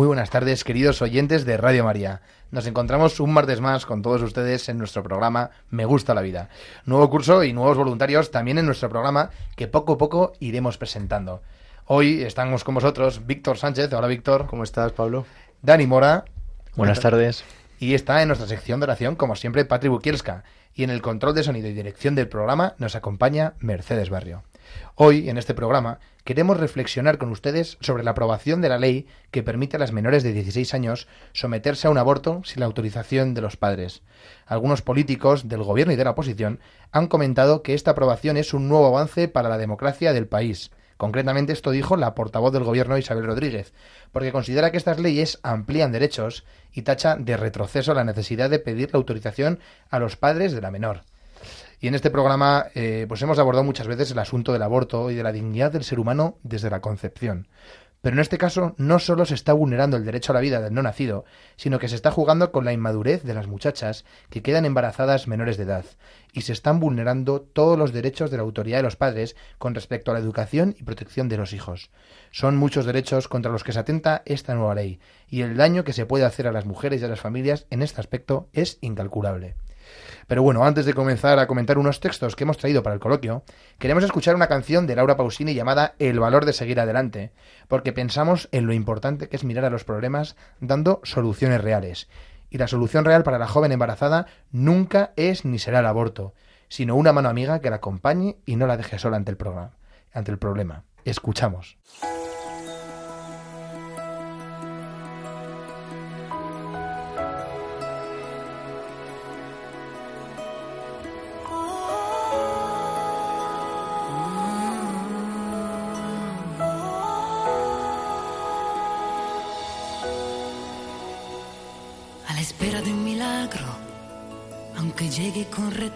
Muy buenas tardes, queridos oyentes de Radio María. Nos encontramos un martes más con todos ustedes en nuestro programa Me gusta la vida. Nuevo curso y nuevos voluntarios también en nuestro programa que poco a poco iremos presentando. Hoy estamos con vosotros Víctor Sánchez. Hola Víctor. ¿Cómo estás, Pablo? Dani Mora. Buenas tardes. Y está en nuestra sección de oración, como siempre, Patri Bukielska. Y en el control de sonido y dirección del programa nos acompaña Mercedes Barrio. Hoy, en este programa, queremos reflexionar con ustedes sobre la aprobación de la ley que permite a las menores de 16 años someterse a un aborto sin la autorización de los padres. Algunos políticos del gobierno y de la oposición han comentado que esta aprobación es un nuevo avance para la democracia del país. Concretamente esto dijo la portavoz del gobierno Isabel Rodríguez, porque considera que estas leyes amplían derechos y tacha de retroceso la necesidad de pedir la autorización a los padres de la menor. Y en este programa eh, pues hemos abordado muchas veces el asunto del aborto y de la dignidad del ser humano desde la concepción. Pero en este caso no solo se está vulnerando el derecho a la vida del no nacido, sino que se está jugando con la inmadurez de las muchachas que quedan embarazadas menores de edad, y se están vulnerando todos los derechos de la autoridad de los padres con respecto a la educación y protección de los hijos. Son muchos derechos contra los que se atenta esta nueva ley, y el daño que se puede hacer a las mujeres y a las familias en este aspecto es incalculable. Pero bueno, antes de comenzar a comentar unos textos que hemos traído para el coloquio, queremos escuchar una canción de Laura Pausini llamada El valor de seguir adelante, porque pensamos en lo importante que es mirar a los problemas dando soluciones reales. Y la solución real para la joven embarazada nunca es ni será el aborto, sino una mano amiga que la acompañe y no la deje sola ante el, ante el problema. Escuchamos.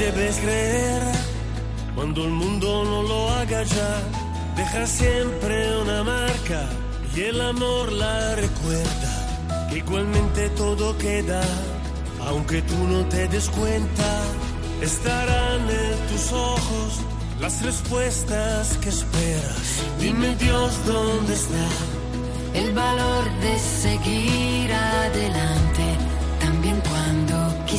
Debes creer cuando el mundo no lo haga ya. Deja siempre una marca y el amor la recuerda. Que igualmente todo queda, aunque tú no te des cuenta. Estarán en tus ojos las respuestas que esperas. Dime Dios dónde está. el valor de seguir adelante, también cuando. Dime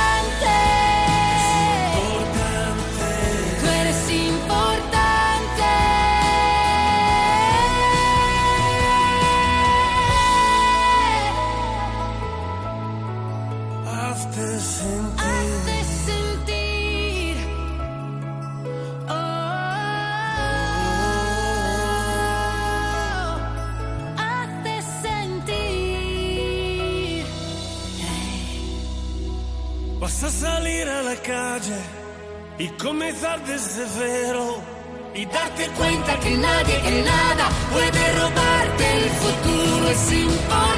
Comenzar desde. Y darte cuenta que nadie que nada puede robarte el futuro es importante.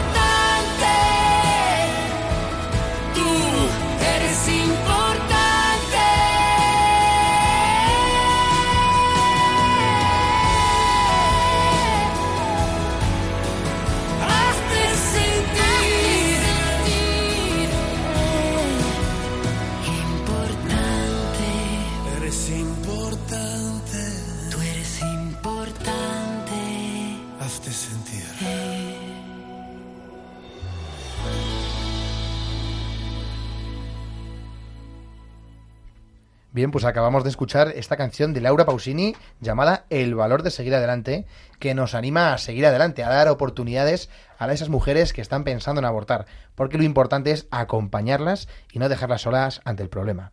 Bien, pues acabamos de escuchar esta canción de Laura Pausini llamada El valor de seguir adelante, que nos anima a seguir adelante, a dar oportunidades a esas mujeres que están pensando en abortar, porque lo importante es acompañarlas y no dejarlas solas ante el problema.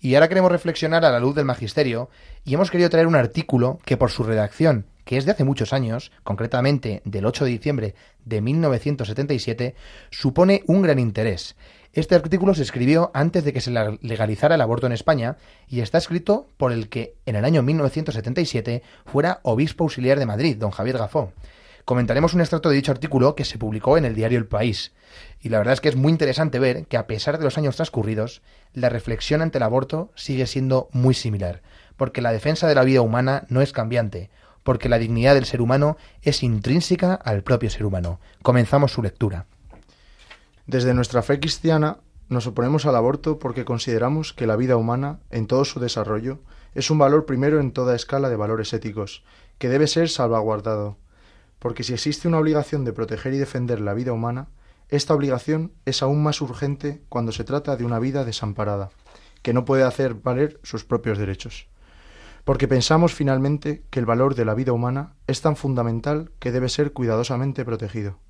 Y ahora queremos reflexionar a la luz del magisterio y hemos querido traer un artículo que por su redacción, que es de hace muchos años, concretamente del 8 de diciembre de 1977, supone un gran interés. Este artículo se escribió antes de que se legalizara el aborto en España y está escrito por el que en el año 1977 fuera obispo auxiliar de Madrid, don Javier Gafó. Comentaremos un extracto de dicho artículo que se publicó en el diario El País. Y la verdad es que es muy interesante ver que a pesar de los años transcurridos, la reflexión ante el aborto sigue siendo muy similar, porque la defensa de la vida humana no es cambiante, porque la dignidad del ser humano es intrínseca al propio ser humano. Comenzamos su lectura. Desde nuestra fe cristiana nos oponemos al aborto porque consideramos que la vida humana, en todo su desarrollo, es un valor primero en toda escala de valores éticos, que debe ser salvaguardado. Porque si existe una obligación de proteger y defender la vida humana, esta obligación es aún más urgente cuando se trata de una vida desamparada, que no puede hacer valer sus propios derechos. Porque pensamos finalmente que el valor de la vida humana es tan fundamental que debe ser cuidadosamente protegido.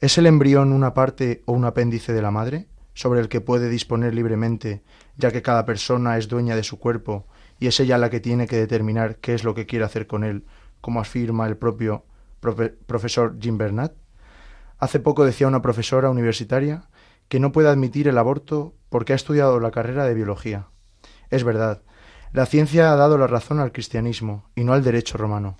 ¿Es el embrión una parte o un apéndice de la madre, sobre el que puede disponer libremente, ya que cada persona es dueña de su cuerpo y es ella la que tiene que determinar qué es lo que quiere hacer con él, como afirma el propio profe- profesor Jim Bernat? Hace poco decía una profesora universitaria que no puede admitir el aborto porque ha estudiado la carrera de biología. Es verdad, la ciencia ha dado la razón al cristianismo y no al derecho romano.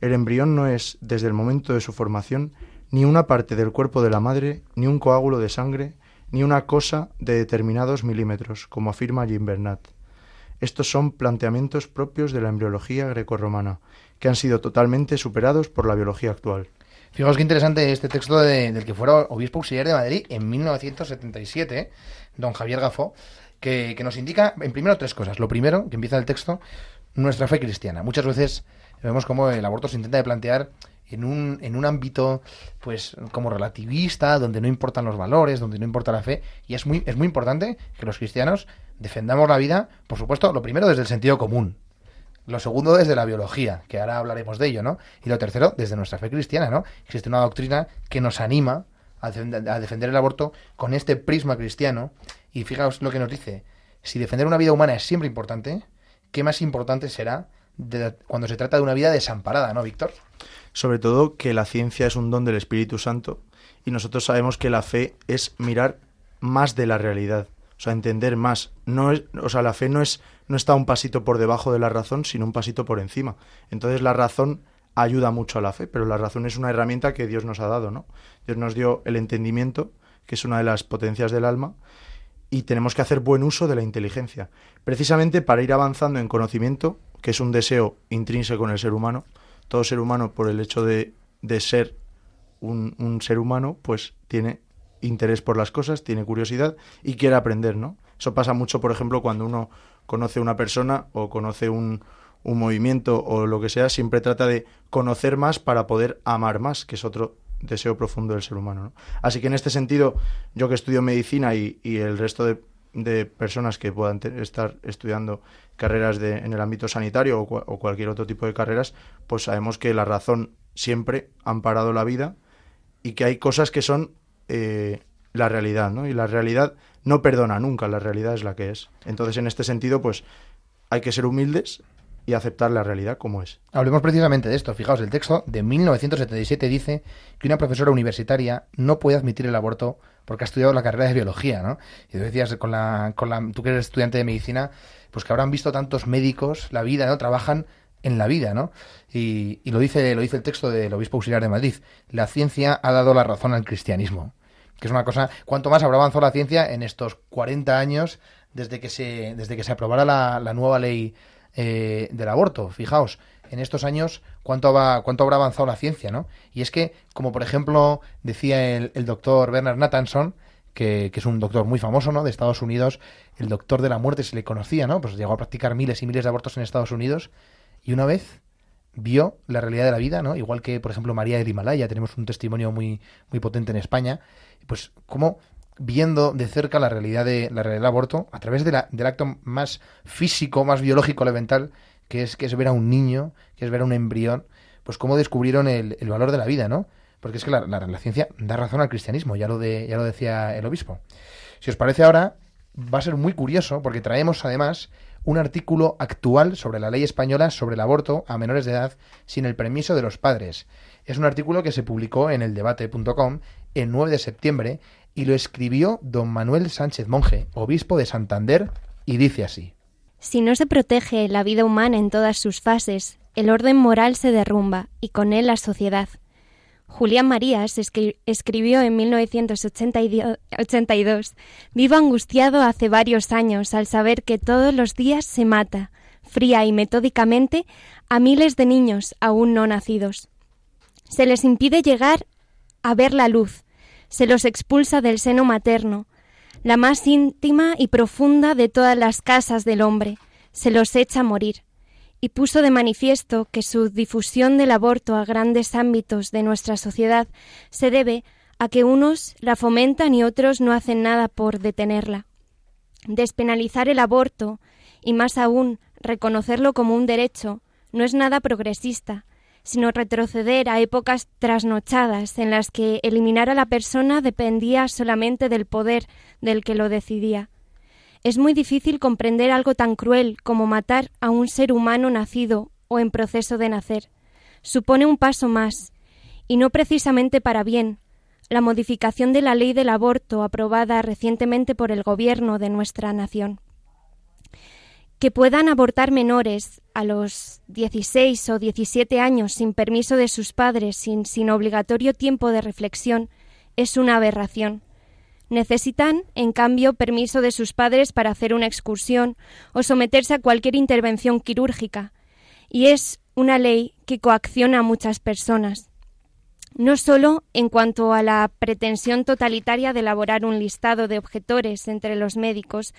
El embrión no es, desde el momento de su formación, ni una parte del cuerpo de la madre, ni un coágulo de sangre, ni una cosa de determinados milímetros, como afirma Jim Bernat. Estos son planteamientos propios de la embriología grecorromana, que han sido totalmente superados por la biología actual. Fijaos qué interesante este texto de- del que fuera obispo auxiliar de Madrid en 1977, don Javier Gafó, que, nos indica, en primero, tres cosas. Lo primero, que empieza el texto, nuestra fe cristiana. Muchas veces vemos cómo el aborto se intenta de plantear en un, en un ámbito pues como relativista, donde no importan los valores, donde no importa la fe, y es muy, es muy importante que los cristianos defendamos la vida, por supuesto, lo primero desde el sentido común, lo segundo desde la biología, que ahora hablaremos de ello, ¿no? Y lo tercero desde nuestra fe cristiana, ¿no? Existe una doctrina que nos anima a defender el aborto con este prisma cristiano. Y fijaos lo que nos dice. Si defender una vida humana es siempre importante, ¿qué más importante será cuando se trata de una vida desamparada, ¿no, Víctor? Sobre todo que la ciencia es un don del Espíritu Santo y nosotros sabemos que la fe es mirar más de la realidad, o sea, entender más. No es, o sea, la fe no es no está un pasito por debajo de la razón, sino un pasito por encima. Entonces la razón ayuda mucho a la fe, pero la razón es una herramienta que Dios nos ha dado, ¿no? Dios nos dio el entendimiento, que es una de las potencias del alma, y tenemos que hacer buen uso de la inteligencia, precisamente para ir avanzando en conocimiento, que es un deseo intrínseco en el ser humano. Todo ser humano, por el hecho de, de ser un, un ser humano, pues tiene interés por las cosas, tiene curiosidad y quiere aprender, ¿no? Eso pasa mucho, por ejemplo, cuando uno conoce una persona o conoce un, un movimiento o lo que sea, siempre trata de conocer más para poder amar más, que es otro deseo profundo del ser humano. ¿no? Así que en este sentido, yo que estudio medicina y, el resto de, personas que puedan estar estudiando carreras en el ámbito sanitario o, cu o, cualquier otro tipo de carreras, pues sabemos que la razón siempre ha amparado la vida y que hay cosas que son eh, la realidad, ¿no? Y la realidad no perdona nunca, la realidad es la que es. Entonces, en este sentido, pues hay que ser humildes y aceptar la realidad como es. Hablemos precisamente de esto. Fijaos, el texto de 1977 dice que una profesora universitaria no puede admitir el aborto porque ha estudiado la carrera de biología, ¿no? Y tú decías, con la, con la, tú que eres estudiante de medicina, pues que habrán visto tantos médicos la vida, ¿no? Trabajan en la vida, ¿no? Y, lo dice lo dice el texto del obispo auxiliar de Madrid. La ciencia ha dado la razón al cristianismo. Que es una cosa, cuanto más habrá avanzado la ciencia en estos 40 años desde que se, desde que se aprobara la nueva ley eh, del aborto. Fijaos, en estos años cuánto, va, cuánto habrá avanzado la ciencia, ¿no? Y es que, como por ejemplo decía el, el doctor Bernard Nathanson, que, que, es un doctor muy famoso, ¿no? De Estados Unidos, el doctor de la muerte se le conocía, ¿no? Pues llegó a practicar miles y miles de abortos en Estados Unidos y una vez vio la realidad de la vida, ¿no? Igual que, por ejemplo, María del Himalaya, tenemos un testimonio muy, muy potente en España, pues cómo viendo de cerca la realidad de la realidad del aborto a través del acto más físico, más biológico, elemental, que es que es ver a un niño, que es ver a un embrión, pues cómo descubrieron el, el valor de la vida, ¿no? Porque es que la, la, la, ciencia da razón al cristianismo, ya lo de, ya lo decía el obispo. Si os parece ahora, va a ser muy curioso, porque traemos además un artículo actual sobre la ley española sobre el aborto a menores de edad sin el permiso de los padres. Es un artículo que se publicó en el debate.com el 9 de septiembre y lo escribió don Manuel Sánchez Monje, obispo de Santander, y dice así. Si no se protege la vida humana en todas sus fases, el orden moral se derrumba y con él la sociedad. Julián Marías escri escribió en 1982 Vivo angustiado hace varios años al saber que todos los días se mata, fría y metódicamente, a miles de niños aún no nacidos. Se les impide llegar a ver la luz, se los expulsa del seno materno, la más íntima y profunda de todas las casas del hombre, se los echa a morir, y puso de manifiesto que su difusión del aborto a grandes ámbitos de nuestra sociedad se debe a que unos la fomentan y otros no hacen nada por detenerla. Despenalizar el aborto, y más aún reconocerlo como un derecho, no es nada progresista, sino retroceder a épocas trasnochadas en las que eliminar a la persona dependía solamente del poder del que lo decidía. Es muy difícil comprender algo tan cruel como matar a un ser humano nacido o en proceso de nacer. Supone un paso más, y no precisamente para bien, la modificación de la ley del aborto aprobada recientemente por el Gobierno de nuestra nación que puedan abortar menores a los 16 o 17 años sin permiso de sus padres, sin, obligatorio tiempo de reflexión, es una aberración. Necesitan, en cambio, permiso de sus padres para hacer una excursión o someterse a cualquier intervención quirúrgica, y es una ley que coacciona a muchas personas. No solo en cuanto a la pretensión totalitaria de elaborar un listado de objetores entre los médicos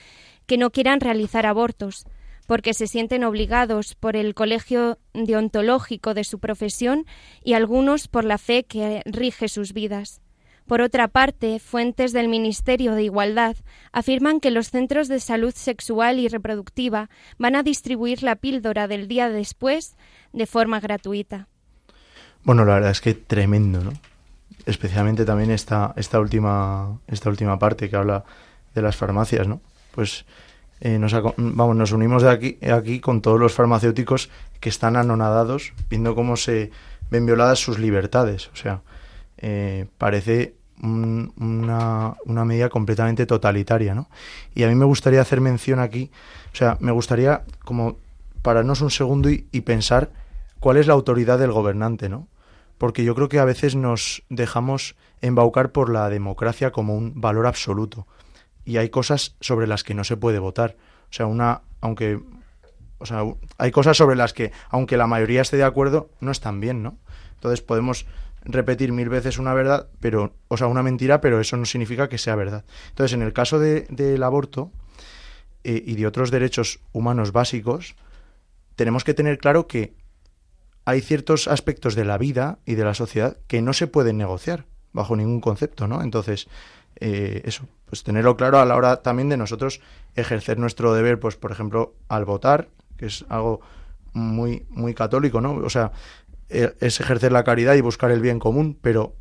que no quieran realizar abortos, porque se sienten obligados por el colegio deontológico de su profesión y algunos por la fe que rige sus vidas. Por otra parte, fuentes del Ministerio de Igualdad afirman que los centros de salud sexual y reproductiva van a distribuir la píldora del día después de forma gratuita. Bueno, la verdad es que tremendo, ¿no? Especialmente también esta, última, esta última parte que habla de las farmacias, ¿no? Pues eh, nos, vamos, nos unimos de aquí, aquí con todos los farmacéuticos que están anonadados viendo cómo se ven violadas sus libertades. O sea, eh, parece un, una, una, medida completamente totalitaria, ¿no? Y a mí me gustaría hacer mención aquí, o sea, me gustaría como pararnos un segundo y, y pensar cuál es la autoridad del gobernante, ¿no? Porque yo creo que a veces nos dejamos embaucar por la democracia como un valor absoluto y hay cosas sobre las que no se puede votar. O sea, una, aunque, o sea, hay cosas sobre las que, aunque la mayoría esté de acuerdo, no están bien, ¿no? Entonces podemos repetir mil veces una verdad, pero, o sea, una mentira, pero eso no significa que sea verdad. Entonces, en el caso del de, aborto eh, y de otros derechos humanos básicos, tenemos que tener claro que hay ciertos aspectos de la vida y de la sociedad que no se pueden negociar bajo ningún concepto, ¿no? Entonces, eh, eso, pues tenerlo claro a la hora también de nosotros ejercer nuestro deber, pues por ejemplo, al votar, que es algo muy, muy católico, ¿no? O sea, e, es ejercer la caridad y buscar el bien común, pero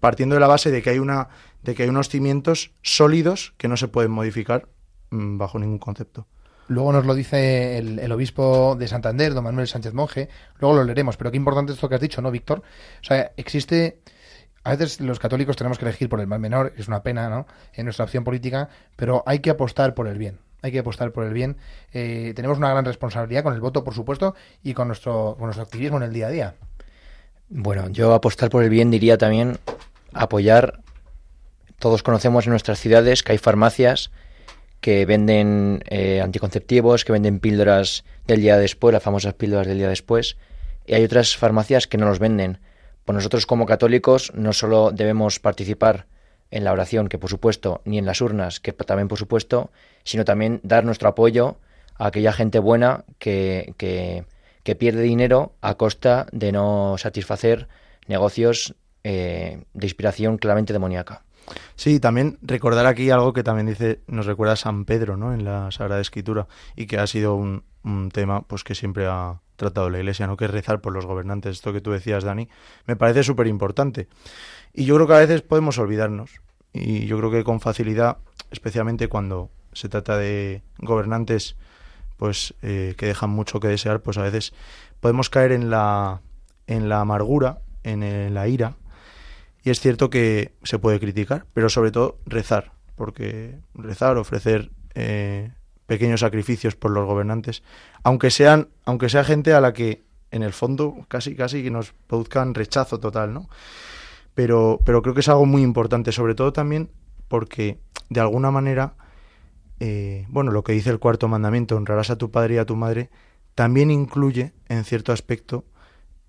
partiendo de la base de que hay una de que hay unos cimientos sólidos que no se pueden modificar mm, bajo ningún concepto. Luego nos lo dice el, el obispo de Santander, don Manuel Sánchez Monje. Luego lo leeremos. Pero qué importante esto que has dicho, ¿no, Víctor? O sea, existe a veces los católicos tenemos que elegir por el mal menor, es una pena, ¿no? En nuestra opción política, pero hay que apostar por el bien. Hay que apostar por el bien. Eh, tenemos una gran responsabilidad con el voto, por supuesto, y con nuestro, con nuestro activismo en el día a día. Bueno, yo apostar por el bien diría también apoyar. Todos conocemos en nuestras ciudades que hay farmacias que venden eh, anticonceptivos, que venden píldoras del día después, las famosas píldoras del día después, y hay otras farmacias que no los venden. Pues nosotros como católicos no solo debemos participar en la oración, que por supuesto, ni en las urnas, que también por supuesto, sino también dar nuestro apoyo a aquella gente buena que, que, pierde dinero a costa de no satisfacer negocios eh, de inspiración claramente demoníaca. Sí, también recordar aquí algo que también dice, nos recuerda San Pedro, ¿no? En la Sagrada Escritura y que ha sido un, un tema, pues que siempre ha tratado la Iglesia, ¿no? Que es rezar por los gobernantes. Esto que tú decías, Dani, me parece súper importante. Y yo creo que a veces podemos olvidarnos. Y yo creo que con facilidad, especialmente cuando se trata de gobernantes, pues eh, que dejan mucho que desear, pues a veces podemos caer en la en la amargura, en el- la ira y es cierto que se puede criticar, pero sobre todo rezar, porque rezar, ofrecer eh, pequeños sacrificios por los gobernantes, aunque sean, aunque sea gente a la que en el fondo casi casi que nos produzcan rechazo total, ¿no? Pero, pero creo que es algo muy importante, sobre todo también porque de alguna manera, eh, bueno, lo que dice el cuarto mandamiento, honrarás a tu padre y a tu madre, también incluye, en cierto aspecto,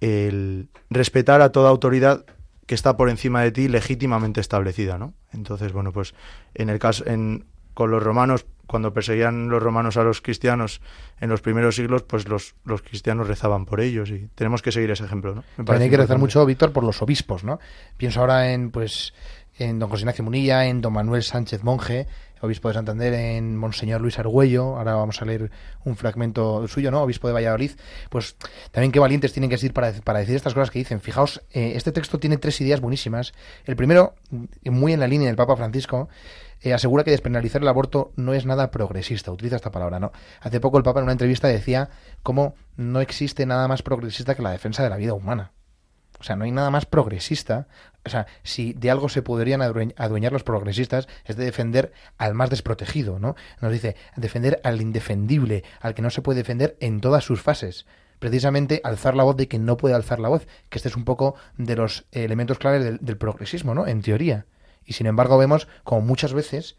el respetar a toda autoridad que está por encima de ti legítimamente establecida, ¿no? Entonces, bueno, pues en el caso en con los romanos cuando perseguían los romanos a los cristianos en los primeros siglos, pues los, los cristianos rezaban por ellos y tenemos que seguir ese ejemplo, ¿no? Me También hay que rezar mucho, Víctor, por los obispos, ¿no? Pienso ahora en, pues, en don José Ignacio Munilla, en don Manuel Sánchez Monje, obispo de Santander, en Monseñor Luis Argüello, ahora vamos a leer un fragmento suyo, ¿no? Obispo de Valladolid, pues también qué valientes tienen que ser para, para decir estas cosas que dicen. Fijaos, eh, este texto tiene tres ideas buenísimas. El primero, muy en la línea del Papa Francisco, eh, asegura que despenalizar el aborto no es nada progresista, utiliza esta palabra, ¿no? Hace poco el Papa en una entrevista decía cómo no existe nada más progresista que la defensa de la vida humana. O sea, no hay nada más progresista. O sea, si de algo se podrían adue- adueñar los progresistas es de defender al más desprotegido, ¿no? Nos dice, defender al indefendible, al que no se puede defender en todas sus fases. Precisamente alzar la voz de quien no puede alzar la voz, que este es un poco de los elementos claves del, del progresismo, ¿no? En teoría. Y sin embargo vemos como muchas veces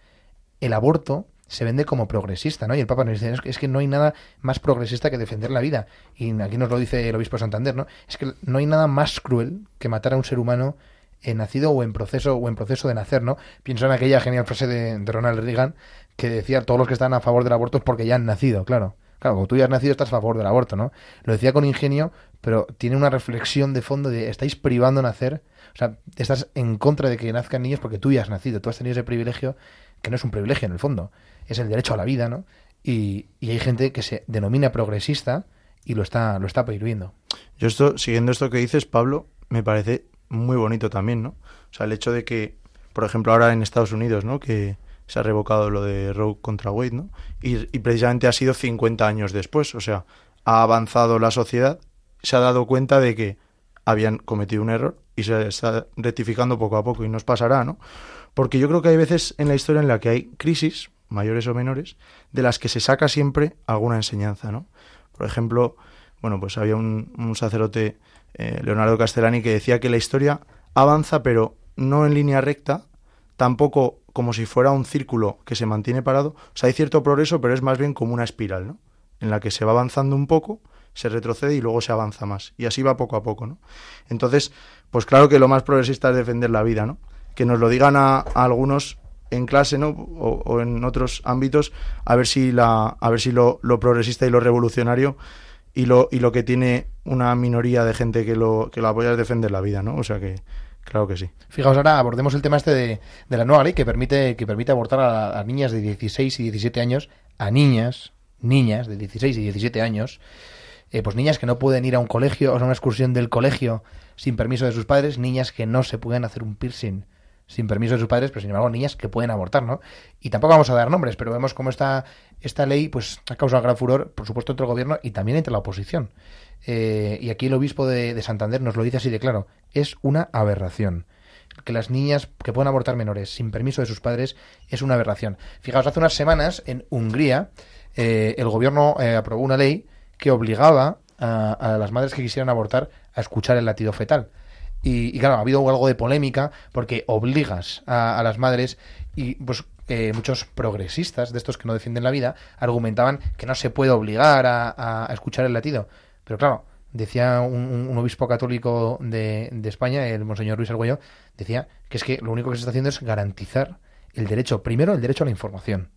el aborto se vende como progresista, ¿no? Y el Papa nos dice, es que, no hay nada más progresista que defender la vida. Y aquí nos lo dice el obispo de Santander, ¿no? Es que no hay nada más cruel que matar a un ser humano eh, nacido o en proceso o en proceso de nacer, ¿no? Pienso en aquella genial frase de, de Ronald Reagan que decía todos los que están a favor del aborto es porque ya han nacido, claro. Claro, como tú ya has nacido estás a favor del aborto, ¿no? Lo decía con ingenio, pero tiene una reflexión de fondo de estáis privando nacer, o sea, estás en contra de que nazcan niños porque tú ya has nacido, tú has tenido ese privilegio, que no es un privilegio en el fondo, es el derecho a la vida, ¿no? Y, y hay gente que se denomina progresista y lo está, lo está prohibiendo. Yo esto, siguiendo esto que dices, Pablo, me parece muy bonito también, ¿no? O sea, el hecho de que, por ejemplo, ahora en Estados Unidos, ¿no? Que se ha revocado lo de Roe contra Wade, ¿no? Y, y precisamente ha sido 50 años después, o sea, ha avanzado la sociedad, se ha dado cuenta de que habían cometido un error y se está rectificando poco a poco y nos pasará, ¿no? Porque yo creo que hay veces en la historia en la que hay crisis, mayores o menores, de las que se saca siempre alguna enseñanza, ¿no? Por ejemplo, bueno, pues había un, sacerdote, eh, Leonardo Castellani, que decía que la historia avanza, pero no en línea recta, tampoco como si fuera un círculo que se mantiene parado. O sea, hay cierto progreso, pero es más bien como una espiral, ¿no? En la que se va avanzando un poco, se retrocede y luego se avanza más. Y así va poco a poco, ¿no? Entonces, pues claro que lo más progresista es defender la vida, ¿no? Que nos lo digan a, algunos en clase, ¿no? O, o en otros ámbitos, a ver si la, a ver si lo, progresista y lo revolucionario y lo, y lo que tiene una minoría de gente que lo, que lo apoya es defender la vida, ¿no? O sea que, claro que sí. Fijaos, ahora abordemos el tema este de, de la nueva ley que permite, que permite abortar a, a niñas de 16 y 17 años, a niñas, niñas de 16 y 17 años, eh, pues niñas que no pueden ir a un colegio o a una excursión del colegio sin permiso de sus padres, niñas que no se pueden hacer un piercing sin permiso de sus padres, pero sin embargo niñas que pueden abortar, ¿no? Y tampoco vamos a dar nombres, pero vemos cómo esta, esta ley pues ha causado gran furor, por supuesto, entre el gobierno y también entre la oposición. Eh, y aquí el obispo de, de Santander nos lo dice así de claro, es una aberración que las niñas que pueden abortar menores sin permiso de sus padres es una aberración. Fijaos, hace unas semanas en Hungría eh, el gobierno eh, aprobó una ley que obligaba a, las madres que quisieran abortar a escuchar el latido fetal. Y, claro, ha habido algo de polémica porque obligas a, las madres y pues eh, muchos progresistas de estos que no defienden la vida argumentaban que no se puede obligar a, escuchar el latido. Pero claro, decía un, obispo católico de, de, España, el monseñor Luis Argüello, decía que es que lo único que se está haciendo es garantizar el derecho, primero el derecho a la información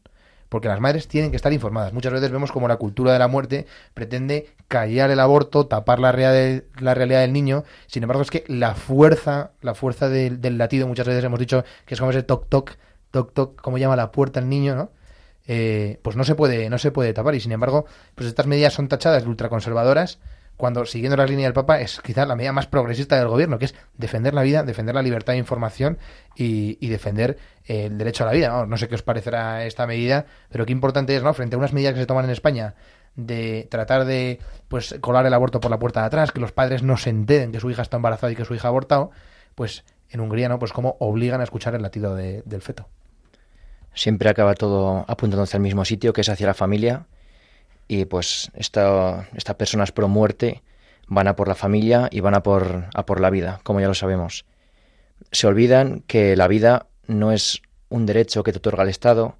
porque las madres tienen que estar informadas. Muchas veces vemos como la cultura de la muerte pretende callar el aborto, tapar la, la realidad del niño. Sin embargo, es que la fuerza, la fuerza del, latido, muchas veces hemos dicho que es como ese toc toc, toc toc, como llama la puerta el niño, ¿no? Eh, pues no se puede, no se puede tapar. Y sin embargo, pues estas medidas son tachadas de ultraconservadoras cuando siguiendo la línea del Papa es quizás la medida más progresista del gobierno, que es defender la vida, defender la libertad de información y, defender el derecho a la vida. No, sé qué os parecerá esta medida, pero qué importante es, ¿no? Frente a unas medidas que se toman en España de tratar de pues colar el aborto por la puerta de atrás, que los padres no se enteren que su hija está embarazada y que su hija ha abortado, pues en Hungría, ¿no? Pues cómo obligan a escuchar el latido del feto. Siempre acaba todo apuntando hacia el mismo sitio, que es hacia la familia, y pues esta, estas personas pro muerte van a por la familia y van a por, a por la vida, como ya lo sabemos. Se olvidan que la vida no es un derecho que te otorga el Estado,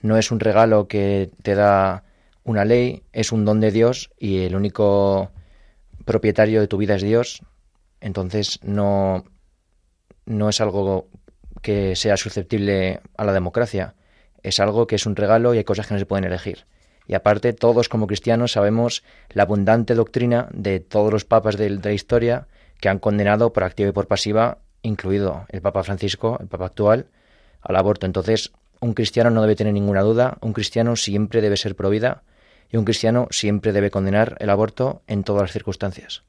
no es un regalo que te da una ley, es un don de Dios y el único propietario de tu vida es Dios. Entonces no, no es algo que sea susceptible a la democracia, es algo que es un regalo y hay cosas que no se pueden elegir. Y aparte, todos como cristianos sabemos la abundante doctrina de todos los papas de, la historia que han condenado por activa y por pasiva, incluido el Papa Francisco, el Papa actual, al aborto. Entonces, un cristiano no debe tener ninguna duda, un cristiano siempre debe ser pro vida y un cristiano siempre debe condenar el aborto en todas las circunstancias.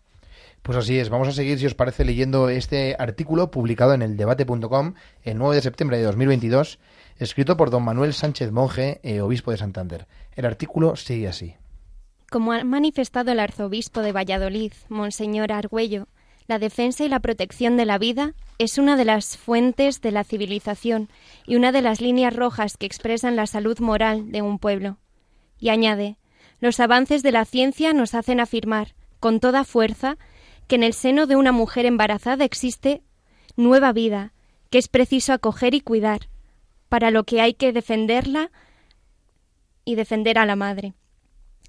Pues así es, vamos a seguir, si os parece, leyendo este artículo publicado en el debate.com el 9 de septiembre de 2022 escrito por don Manuel Sánchez Monje, eh, obispo de Santander. El artículo sigue así. Como ha manifestado el arzobispo de Valladolid, Monseñor Argüello, la defensa y la protección de la vida es una de las fuentes de la civilización y una de las líneas rojas que expresan la salud moral de un pueblo. Y añade, los avances de la ciencia nos hacen afirmar, con toda fuerza, que en el seno de una mujer embarazada existe nueva vida, que es preciso acoger y cuidar, para lo que hay que defenderla y defender a la madre.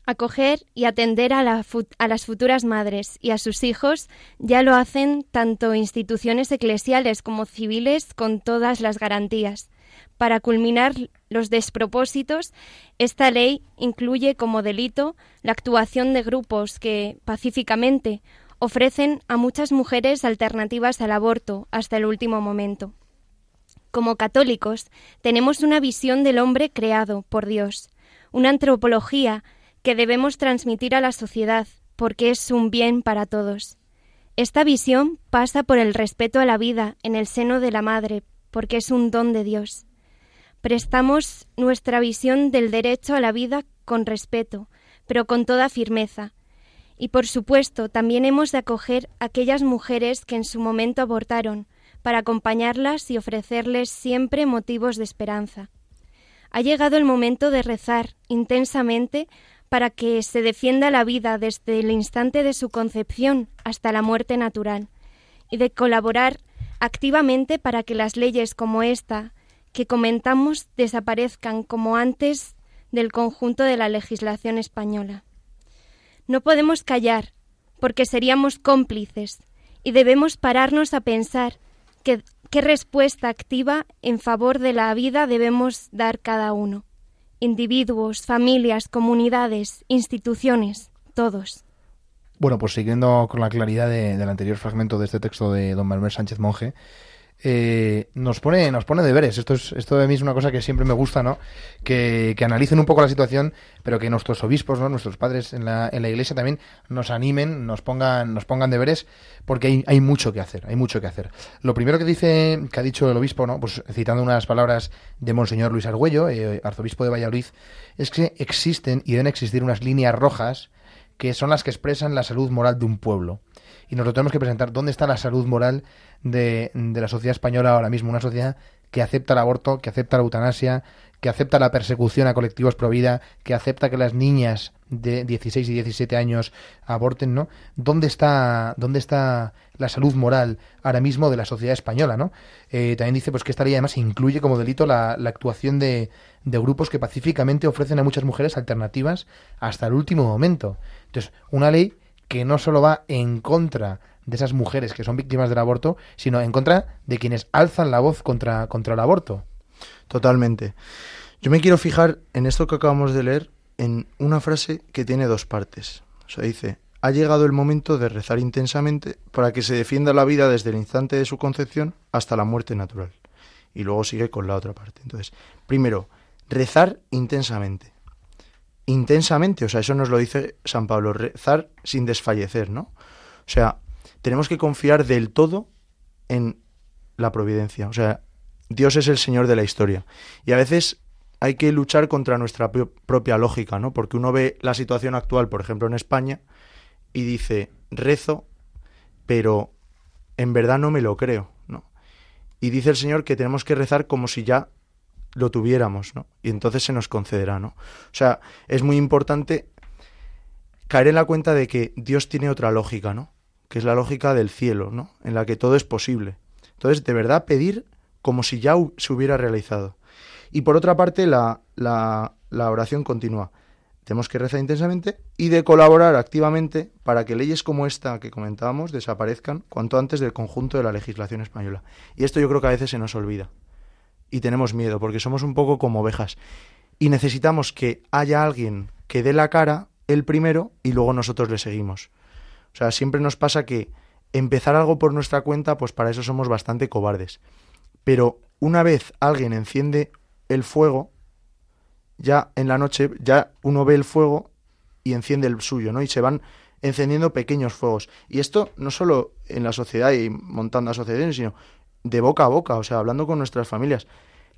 Acoger y atender a, las futuras madres y a sus hijos ya lo hacen tanto instituciones eclesiales como civiles con todas las garantías. Para culminar los despropósitos, esta ley incluye como delito la actuación de grupos que, pacíficamente, ofrecen a muchas mujeres alternativas al aborto hasta el último momento. Como católicos, tenemos una visión del hombre creado por Dios, una antropología que debemos transmitir a la sociedad porque es un bien para todos. Esta visión pasa por el respeto a la vida en el seno de la madre, porque es un don de Dios. Prestamos nuestra visión del derecho a la vida con respeto, pero con toda firmeza. Y por supuesto, también hemos de acoger a aquellas mujeres que en su momento abortaron, para acompañarlas y ofrecerles siempre motivos de esperanza. Ha llegado el momento de rezar intensamente para que se defienda la vida desde el instante de su concepción hasta la muerte natural, y de colaborar activamente para que las leyes como esta que comentamos desaparezcan como antes del conjunto de la legislación española. No podemos callar, porque seríamos cómplices, y debemos pararnos a pensar ¿Qué, respuesta activa en favor de la vida debemos dar cada uno? Individuos, familias, comunidades, instituciones, todos. Bueno, pues siguiendo con la claridad del anterior fragmento de este texto de don Manuel Sánchez Monje, eh, nos pone nos pone deberes. Esto es esto de mí es una cosa que siempre me gusta, ¿no? Que, que analicen un poco la situación, pero que nuestros obispos, ¿no? Nuestros padres en la, en la iglesia también nos animen, nos pongan nos pongan deberes, porque hay, hay mucho que hacer, hay mucho que hacer. Lo primero que dice que ha dicho el obispo, ¿no? Pues citando unas palabras de monseñor Luis Argüello, eh, arzobispo de Valladolid, es que existen y deben existir unas líneas rojas que son las que expresan la salud moral de un pueblo. Y nos lo tenemos que presentar. ¿Dónde está la salud moral de, la sociedad española ahora mismo? Una sociedad que acepta el aborto, que acepta la eutanasia, que acepta la persecución a colectivos pro vida, que acepta que las niñas de 16 y 17 años aborten, ¿no? ¿Dónde está, dónde está la salud moral ahora mismo de la sociedad española, ¿no? Eh, también dice pues que esta ley además incluye como delito la, la actuación de, de grupos que pacíficamente ofrecen a muchas mujeres alternativas hasta el último momento. Entonces, una ley que no solo va en contra de esas mujeres que son víctimas del aborto, sino en contra de quienes alzan la voz contra, contra el aborto. Totalmente. Yo me quiero fijar en esto que acabamos de leer, en una frase que tiene dos partes. O sea, dice, ha llegado el momento de rezar intensamente para que se defienda la vida desde el instante de su concepción hasta la muerte natural. Y luego sigue con la otra parte. Entonces, primero, rezar intensamente. Intensamente, o sea, eso nos lo dice San Pablo, rezar sin desfallecer, ¿no? O sea, tenemos que confiar del todo en la providencia. O sea, Dios es el Señor de la historia. Y a veces hay que luchar contra nuestra propia lógica, ¿no? Porque uno ve la situación actual, por ejemplo, en España, y dice, rezo, pero en verdad no me lo creo, ¿no? Y dice el Señor que tenemos que rezar como si ya lo tuviéramos, ¿no? Y entonces se nos concederá, ¿no? O sea, es muy importante caer en la cuenta de que Dios tiene otra lógica, ¿no? Que es la lógica del cielo, ¿no? En la que todo es posible. Entonces, de verdad, pedir como si ya se hubiera realizado. Y por otra parte, la, la, oración continúa. Tenemos que rezar intensamente y de colaborar activamente para que leyes como esta que comentábamos desaparezcan cuanto antes del conjunto de la legislación española. Y esto yo creo que a veces se nos olvida. Y tenemos miedo porque somos un poco como ovejas. Y necesitamos que haya alguien que dé la cara, el primero, y luego nosotros le seguimos. O sea, siempre nos pasa que empezar algo por nuestra cuenta, pues para eso somos bastante cobardes. Pero una vez alguien enciende el fuego, ya en la noche, ya uno ve el fuego y enciende el suyo, ¿no? Y se van encendiendo pequeños fuegos. Y esto no solo en la sociedad y montando asociaciones, sino de boca a boca, o sea, hablando con nuestras familias.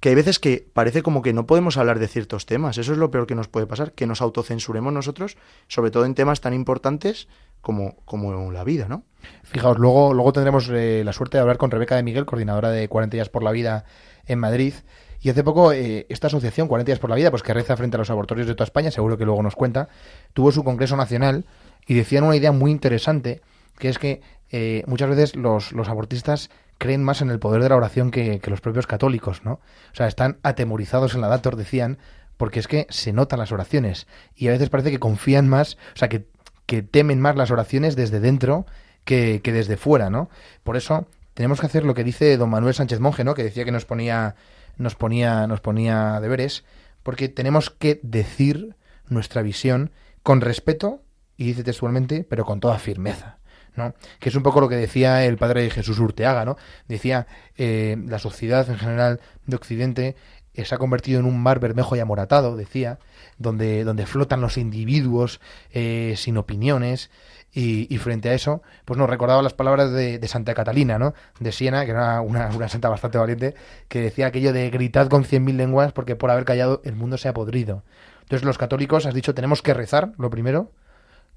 Que hay veces que parece como que no podemos hablar de ciertos temas. Eso es lo peor que nos puede pasar, que nos autocensuremos nosotros, sobre todo en temas tan importantes como, como la vida, ¿no? Fijaos, luego, luego tendremos eh, la suerte de hablar con Rebeca de Miguel, coordinadora de 40 días por la vida en Madrid. Y hace poco eh, esta asociación, 40 días por la vida, pues que reza frente a los abortorios de toda España, seguro que luego nos cuenta, tuvo su Congreso Nacional y decían una idea muy interesante, que es que eh, muchas veces los, los abortistas creen más en el poder de la oración que, que, los propios católicos, ¿no? O sea, están atemorizados en la dator, decían, porque es que se notan las oraciones y a veces parece que confían más, o sea, que, que temen más las oraciones desde dentro que, que, desde fuera, ¿no? Por eso tenemos que hacer lo que dice don Manuel Sánchez Monje, ¿no? Que decía que nos ponía, nos ponía, nos ponía deberes, porque tenemos que decir nuestra visión con respeto, y dice textualmente, pero con toda firmeza. ¿no? que es un poco lo que decía el padre de Jesús Urteaga, ¿no? decía eh, la sociedad en general de Occidente se ha convertido en un mar bermejo y amoratado, decía, donde, donde flotan los individuos eh, sin opiniones, y, frente a eso, pues nos recordaba las palabras de, de Santa Catalina, ¿no? De Siena, que era una, una, santa bastante valiente, que decía aquello de gritad con cien mil lenguas porque por haber callado el mundo se ha podrido. Entonces los católicos, has dicho, tenemos que rezar, lo primero,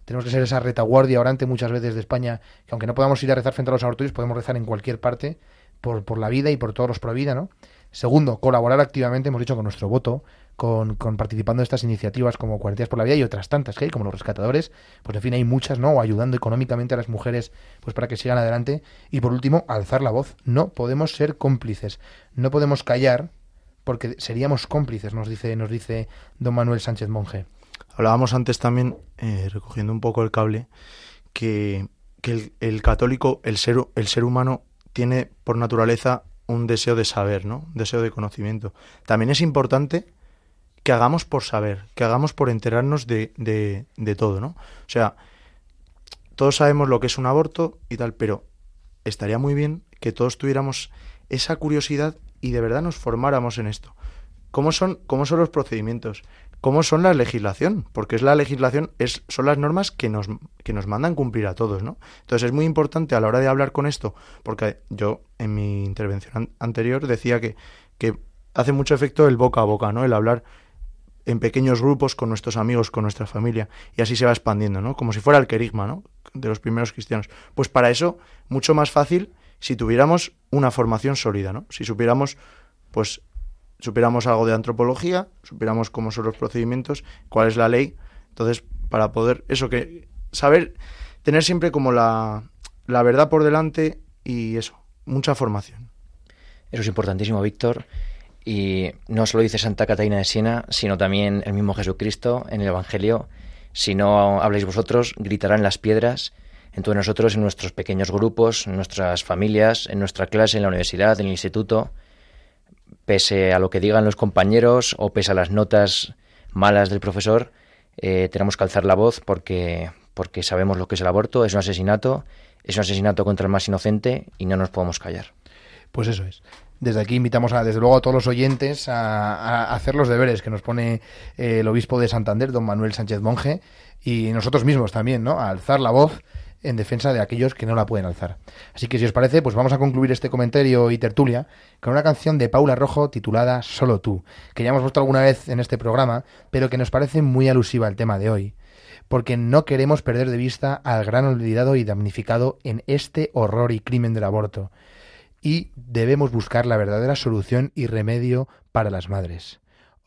tenemos que ser esa retaguardia orante muchas veces de España, que aunque no podamos ir a rezar frente a los abortorios, podemos rezar en cualquier parte por, por la vida y por todos los pro vida, ¿no? Segundo, colaborar activamente, hemos dicho, con nuestro voto, con, participando en estas iniciativas como Cuarentías por la Vida y otras tantas que hay, como los rescatadores, pues en fin, hay muchas, ¿no? O ayudando económicamente a las mujeres, pues para que sigan adelante. Y por último, alzar la voz. No podemos ser cómplices, no podemos callar, porque seríamos cómplices, nos dice, nos dice don Manuel Sánchez Monje. Hablábamos antes también, eh, recogiendo un poco el cable, que, que el, el, católico, el ser, el ser humano, tiene por naturaleza un deseo de saber, ¿no? Un deseo de conocimiento. También es importante que hagamos por saber, que hagamos por enterarnos de, de, todo, ¿no? O sea, todos sabemos lo que es un aborto y tal, pero estaría muy bien que todos tuviéramos esa curiosidad y de verdad nos formáramos en esto. ¿Cómo son, cómo son los procedimientos? ¿Cómo son la legislación? Porque es la legislación, es, son las normas que nos, que nos mandan cumplir a todos, ¿no? Entonces es muy importante a la hora de hablar con esto, porque yo en mi intervención anterior decía que, que hace mucho efecto el boca a boca, ¿no? El hablar en pequeños grupos con nuestros amigos, con nuestra familia, y así se va expandiendo, ¿no? Como si fuera el querigma, ¿no? De los primeros cristianos. Pues para eso, mucho más fácil si tuviéramos una formación sólida, ¿no? Si supiéramos, pues, supiéramos algo de antropología, supiéramos cómo son los procedimientos, cuál es la ley. Entonces, para poder, eso que, saber, tener siempre como la, la verdad por delante y eso, mucha formación. Eso es importantísimo, Víctor. Y no solo dice Santa Catalina de Siena, sino también el mismo Jesucristo en el Evangelio. Si no habláis vosotros, gritarán las piedras. Entonces nosotros en nuestros pequeños grupos, en nuestras familias, en nuestra clase, en la universidad, en el instituto, pese a lo que digan los compañeros o pese a las notas malas del profesor, eh, tenemos que alzar la voz porque, porque sabemos lo que es el aborto, es un asesinato, es un asesinato contra el más inocente y no nos podemos callar. Pues eso es. Desde aquí invitamos a, desde luego a todos los oyentes a, hacer los deberes que nos pone eh, el obispo de Santander, don Manuel Sánchez Monje, y nosotros mismos también, ¿no? A alzar la voz en defensa de aquellos que no la pueden alzar. Así que si os parece, pues vamos a concluir este comentario y tertulia con una canción de Paula Rojo titulada Solo tú, que ya hemos puesto alguna vez en este programa, pero que nos parece muy alusiva al tema de hoy, porque no queremos perder de vista al gran olvidado y damnificado en este horror y crimen del aborto, y debemos buscar la verdadera solución y remedio para las madres.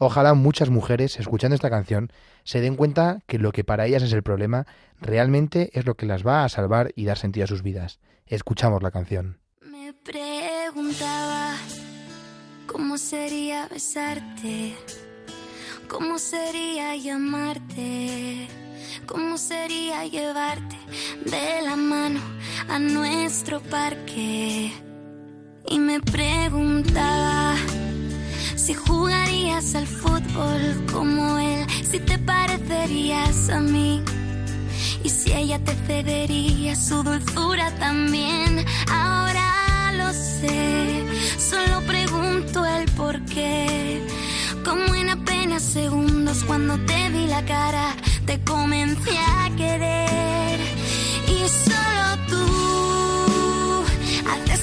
Ojalá muchas mujeres, escuchando esta canción, se den cuenta que lo que para ellas es el problema realmente es lo que las va a salvar y dar sentido a sus vidas. Escuchamos la canción. Me preguntaba cómo sería besarte, cómo sería llamarte, cómo sería llevarte de la mano a nuestro parque. Y me preguntaba si jugarías al fútbol como él, si te parecerías a mí. Y si ella te cedería su dulzura también, ahora lo sé, solo pregunto el por qué. Como en apenas segundos cuando te vi la cara, te comencé a querer. Y solo tú haces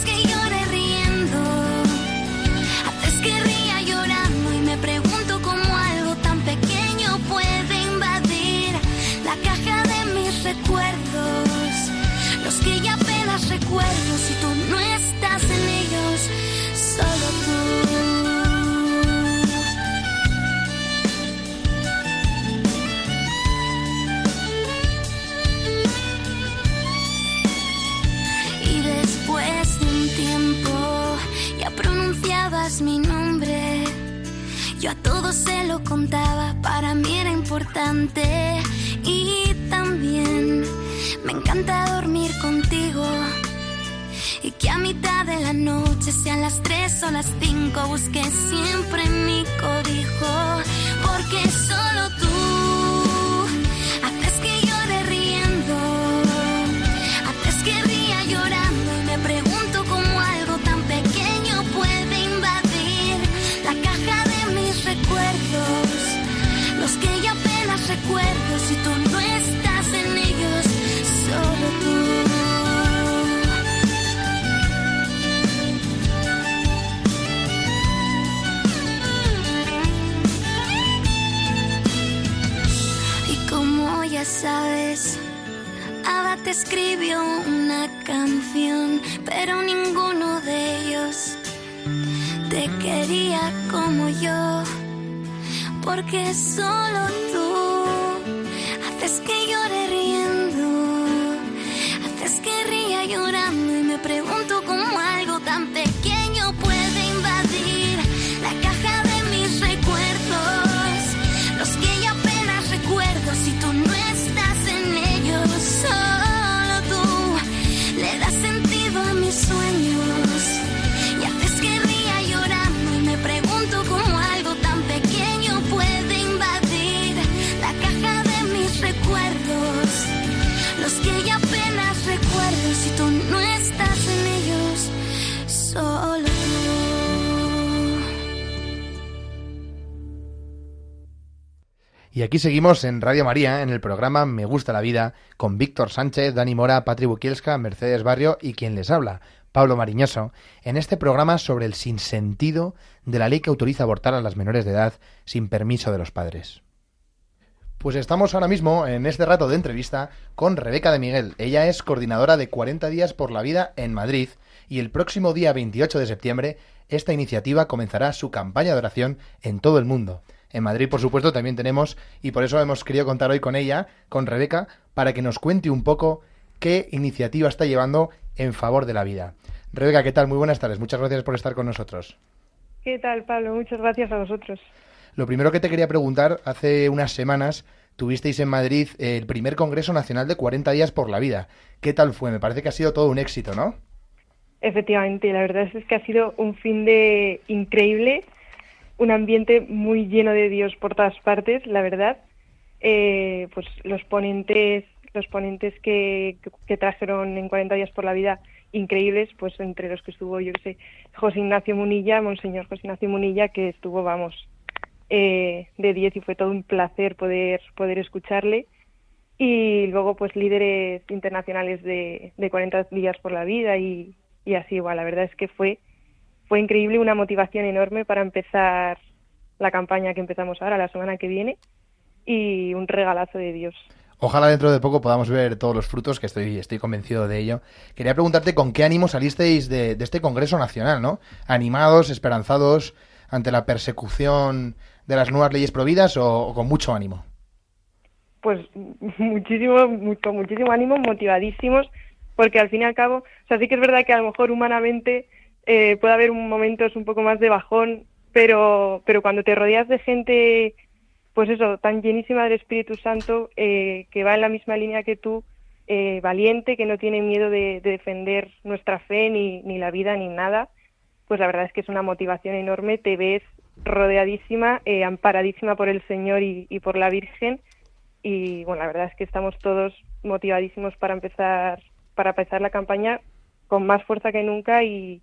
si tú no estás en ellos, solo tú. Y después de un tiempo ya pronunciabas mi nombre. Yo a todos se lo contaba, para mí era importante. Y también me encanta dormir contigo. Y que a mitad de la noche sean las tres o las cinco, busque siempre mi cobijo. Porque solo tú haces que llore riendo. Haces que ría llorando y me pregunto cómo algo tan pequeño puede invadir la caja de mis recuerdos. Los que ya apenas recuerdo ya sabes, Ava te escribió una canción, pero ninguno de ellos te quería como yo, porque solo tú haces que llore riendo, haces que ría llorando y me pregunto cómo algo tan pequeño Y aquí seguimos en Radio María, en el programa Me Gusta la Vida, con Víctor Sánchez, Dani Mora, Patri Bukielska, Mercedes Barrio y quien les habla, Pablo Mariñoso, en este programa sobre el sinsentido de la ley que autoriza abortar a las menores de edad sin permiso de los padres. Pues estamos ahora mismo en este rato de entrevista con Rebeca de Miguel. Ella es coordinadora de 40 días por la vida en Madrid y el próximo día 28 de septiembre esta iniciativa comenzará su campaña de oración en todo el mundo. En Madrid, por supuesto, también tenemos, y por eso hemos querido contar hoy con ella, con Rebeca, para que nos cuente un poco qué iniciativa está llevando en favor de la vida. Rebeca, ¿qué tal? Muy buenas tardes. Muchas gracias por estar con nosotros. ¿Qué tal, Pablo? Muchas gracias a vosotros. Lo primero que te quería preguntar, hace unas semanas tuvisteis en Madrid el primer Congreso Nacional de 40 días por la vida. ¿Qué tal fue? Me parece que ha sido todo un éxito, ¿no? Efectivamente, la verdad es que ha sido un fin de increíble un ambiente muy lleno de Dios por todas partes, la verdad. Eh, pues los ponentes, los ponentes que, que, trajeron en 40 días por la vida increíbles, pues entre los que estuvo, yo sé, José Ignacio Munilla, Monseñor José Ignacio Munilla, que estuvo, vamos, eh, de 10 y fue todo un placer poder, poder escucharle. Y luego, pues líderes internacionales de, de 40 días por la vida y, y así igual. La verdad es que fue fue increíble, una motivación enorme para empezar la campaña que empezamos ahora, la semana que viene, y un regalazo de Dios. Ojalá dentro de poco podamos ver todos los frutos, que estoy, estoy convencido de ello. Quería preguntarte con qué ánimo salisteis de, este Congreso Nacional, ¿no? ¿Animados, esperanzados ante la persecución de las nuevas leyes prohibidas o, con mucho ánimo? Pues muchísimo, con muchísimo ánimo, motivadísimos, porque al fin y al cabo, o sea, sí que es verdad que a lo mejor humanamente eh, puede haber un momentos un poco más de bajón, pero, pero cuando te rodeas de gente, pues eso, tan llenísima del Espíritu Santo, eh, que va en la misma línea que tú, eh, valiente, que no tiene miedo de, defender nuestra fe, ni, ni la vida, ni nada, pues la verdad es que es una motivación enorme, te ves rodeadísima, eh, amparadísima por el Señor y, y por la Virgen, y bueno, la verdad es que estamos todos motivadísimos para empezar, para empezar la campaña con más fuerza que nunca y,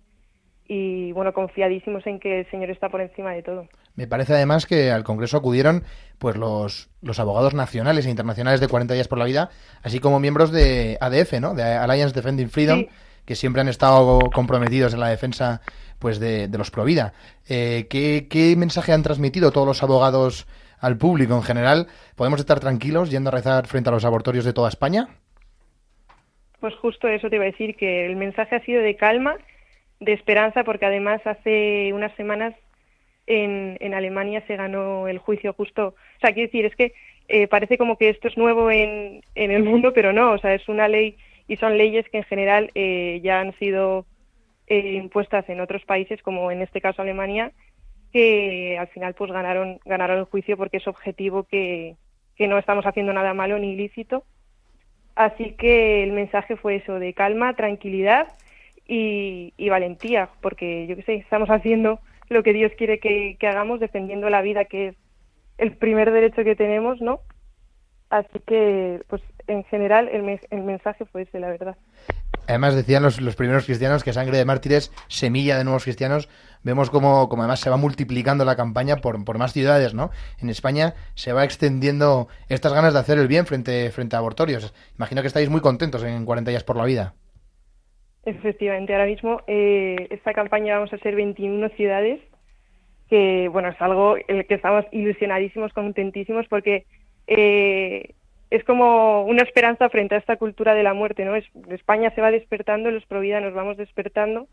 y bueno, confiadísimos en que el Señor está por encima de todo. Me parece además que al Congreso acudieron pues los, los abogados nacionales e internacionales de 40 días por la vida, así como miembros de ADF, ¿no? De Alliance Defending Freedom, que siempre han estado comprometidos en la defensa pues de, de los pro vida. Eh, ¿qué, ¿Qué mensaje han transmitido todos los abogados al público en general? ¿Podemos estar tranquilos yendo a rezar frente a los abortorios de toda España? Pues justo eso te iba a decir, que el mensaje ha sido de calma de esperanza porque además hace unas semanas en, en Alemania se ganó el juicio justo. O sea, quiero decir, es que eh, parece como que esto es nuevo en, en el mundo, pero no, o sea, es una ley y son leyes que en general eh, ya han sido eh, impuestas en otros países, como en este caso Alemania, que al final pues ganaron, ganaron el juicio porque es objetivo que, que no estamos haciendo nada malo ni ilícito. Así que el mensaje fue eso, de calma, tranquilidad y, valentía, porque yo qué sé, estamos haciendo lo que Dios quiere que, hagamos, defendiendo la vida, que es el primer derecho que tenemos, ¿no? Así que, pues en general, el, el mensaje fue ese, la verdad. Además decían los, los, primeros cristianos que sangre de mártires, semilla de nuevos cristianos. Vemos como, como además se va multiplicando la campaña por, por, más ciudades, ¿no? En España se va extendiendo estas ganas de hacer el bien frente, frente a abortorios. Imagino que estáis muy contentos en 40 días por la vida. Efectivamente, ahora mismo eh, esta campaña vamos a ser 21 ciudades, que bueno, es algo en el que estamos ilusionadísimos, contentísimos, porque eh, es como una esperanza frente a esta cultura de la muerte, ¿no? Es, España se va despertando, los Provida nos vamos despertando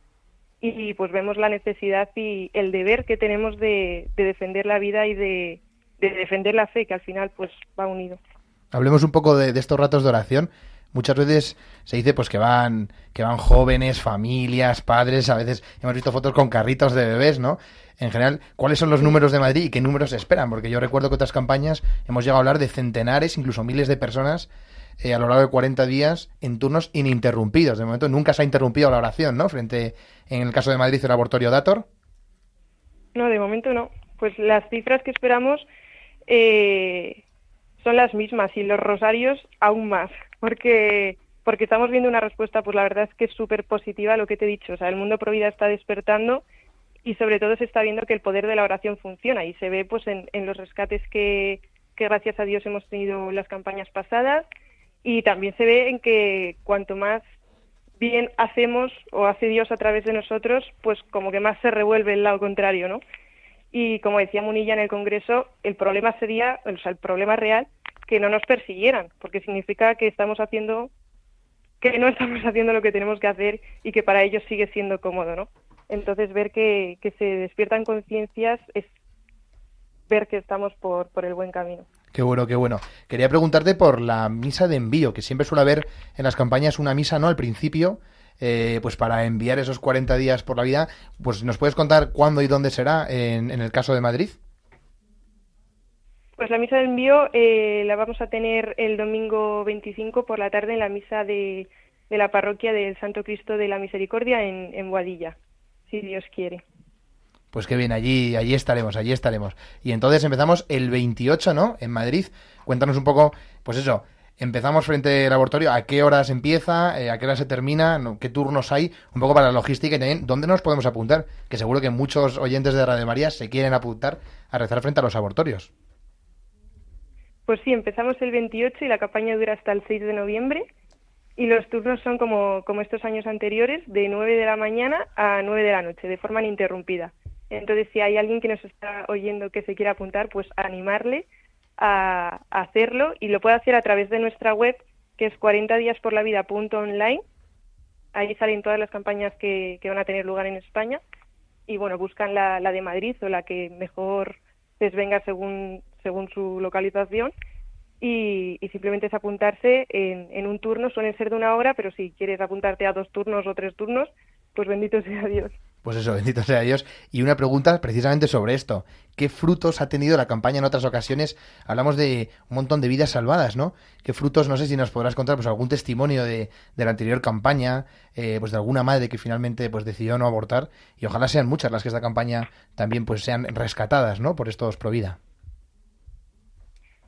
y pues vemos la necesidad y el deber que tenemos de, defender la vida y de, defender la fe, que al final pues va unido. Hablemos un poco de estos ratos de oración. Muchas veces se dice pues que van que van jóvenes, familias, padres, a veces hemos visto fotos con carritos de bebés, ¿no? En general, ¿cuáles son los números de Madrid y qué números se esperan? Porque yo recuerdo que otras campañas hemos llegado a hablar de centenares, incluso miles de personas eh, a lo largo de 40 días en turnos ininterrumpidos. De momento nunca se ha interrumpido la oración, ¿no? Frente, en el caso de Madrid, el abortorio Dator. No, de momento no. Pues las cifras que esperamos eh, son las mismas y los rosarios aún más porque porque estamos viendo una respuesta, pues la verdad es que es súper positiva lo que te he dicho. O sea, el mundo pro vida está despertando y sobre todo se está viendo que el poder de la oración funciona y se ve pues en, los rescates que, que gracias a Dios hemos tenido las campañas pasadas y también se ve en que cuanto más bien hacemos o hace Dios a través de nosotros, pues como que más se revuelve el lado contrario, ¿no? Y como decía Munilla en el Congreso, el problema sería, o sea, el problema real, que no nos persiguieran, porque significa que estamos haciendo, que no estamos haciendo lo que tenemos que hacer y que para ellos sigue siendo cómodo, ¿no? Entonces ver que, que se despiertan conciencias es ver que estamos por, por el buen camino. Qué bueno, qué bueno. Quería preguntarte por la misa de envío, que siempre suele haber en las campañas una misa, ¿no? Al principio, eh, pues para enviar esos 40 días por la vida, pues ¿nos puedes contar cuándo y dónde será en, en el caso de Madrid? Pues la misa de envío eh, la vamos a tener el domingo 25 por la tarde en la misa de, de la parroquia del Santo Cristo de la Misericordia en, en Boadilla, si Dios quiere. Pues qué bien, allí, allí estaremos, allí estaremos. Y entonces empezamos el 28, ¿no? En Madrid. Cuéntanos un poco, pues eso, empezamos frente al laboratorio, a qué horas empieza, eh, a qué hora se termina, qué turnos hay, un poco para la logística y también dónde nos podemos apuntar, que seguro que muchos oyentes de Radio María se quieren apuntar a rezar frente a los abortorios. Pues sí, empezamos el 28 y la campaña dura hasta el 6 de noviembre. Y los turnos son como, como estos años anteriores, de 9 de la mañana a 9 de la noche, de forma ininterrumpida. Entonces, si hay alguien que nos está oyendo que se quiera apuntar, pues animarle a, hacerlo y lo puede hacer a través de nuestra web, que es 40díasporlavida.online. Ahí salen todas las campañas que, que van a tener lugar en España. Y bueno, buscan la, la de Madrid o la que mejor les venga según, según su localización. Y, simplemente es apuntarse en, en, un turno, suelen ser de una hora, pero si quieres apuntarte a dos turnos o tres turnos, pues bendito sea Dios. Pues eso, bendito sea Dios. Y una pregunta precisamente sobre esto. ¿Qué frutos ha tenido la campaña en otras ocasiones? Hablamos de un montón de vidas salvadas, ¿no? ¿Qué frutos, no sé si nos podrás contar, pues algún testimonio de, de la anterior campaña, eh, pues de alguna madre que finalmente pues decidió no abortar? Y ojalá sean muchas las que esta campaña también pues sean rescatadas, ¿no? Por estos Provida.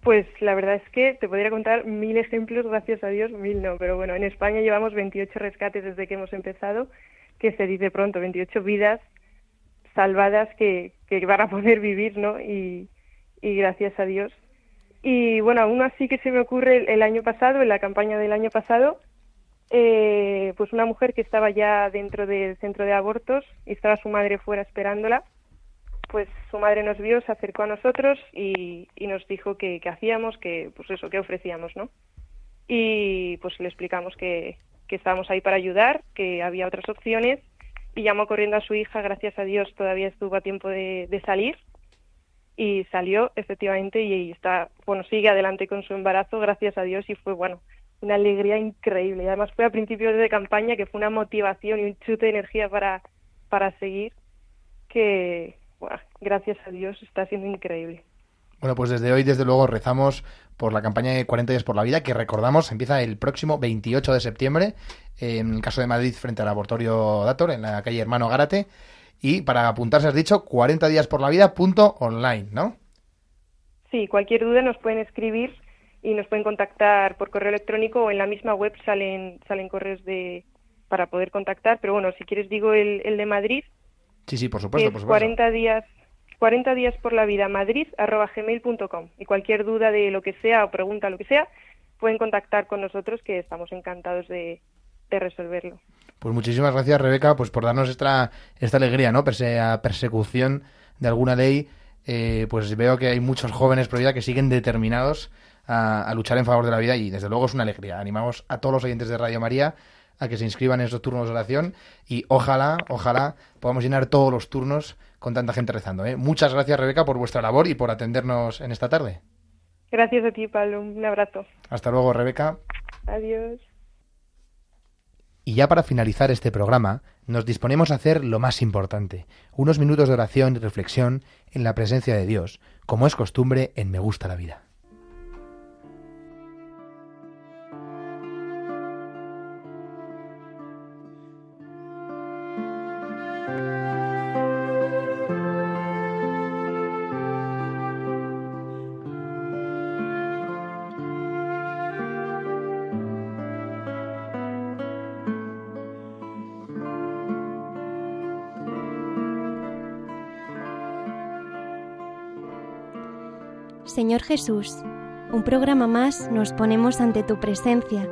Pues la verdad es que te podría contar mil ejemplos, gracias a Dios, mil no, pero bueno, en España llevamos 28 rescates desde que hemos empezado que se dice pronto, 28 vidas salvadas que, que van a poder vivir, ¿no? Y, y, gracias a Dios. Y bueno, aún así que se me ocurre el, año pasado, en la campaña del año pasado, eh, pues una mujer que estaba ya dentro del centro de abortos y estaba su madre fuera esperándola, pues su madre nos vio, se acercó a nosotros y, nos dijo que, que hacíamos, que pues eso, que ofrecíamos, ¿no? Y pues le explicamos que, que estábamos ahí para ayudar, que había otras opciones y llamó corriendo a su hija, gracias a Dios todavía estuvo a tiempo de, salir y salió efectivamente y, está, bueno, sigue adelante con su embarazo, gracias a Dios y fue, bueno, una alegría increíble y además fue a principios de campaña que fue una motivación y un chute de energía para, para seguir que, gracias a Dios está siendo increíble. Bueno, pues desde hoy, desde luego, rezamos por la campaña de 40 días por la vida, que recordamos empieza el próximo 28 de septiembre, en el caso de Madrid, frente al laboratorio Dator, en la calle Hermano Gárate. Y para apuntarse, has dicho 40 días por la vida punto online, ¿no? Sí, cualquier duda nos pueden escribir y nos pueden contactar por correo electrónico o en la misma web salen, salen correos de para poder contactar. Pero bueno, si quieres digo el, el de Madrid. Sí, sí, por supuesto, es por supuesto. 40 días 40 días por la vida madrid arroba gmail.com y cualquier duda de lo que sea o pregunta lo que sea pueden contactar con nosotros que estamos encantados de, de resolverlo. Pues muchísimas gracias Rebeca pues por darnos esta, esta alegría, ¿no? Pese a persecución de alguna ley, eh, pues veo que hay muchos jóvenes vida que siguen determinados a, a, luchar en favor de la vida y desde luego es una alegría. Animamos a todos los oyentes de Radio María a que se inscriban en esos turnos de oración y ojalá, ojalá podamos llenar todos los turnos con tanta gente rezando. ¿eh? Muchas gracias, Rebeca, por vuestra labor y por atendernos en esta tarde. Gracias a ti, Pablo. Un abrazo. Hasta luego, Rebeca. Adiós. Y ya para finalizar este programa, nos disponemos a hacer lo más importante, unos minutos de oración y reflexión en la presencia de Dios, como es costumbre en Me Gusta la Vida. Señor Jesús, un programa más nos ponemos ante tu presencia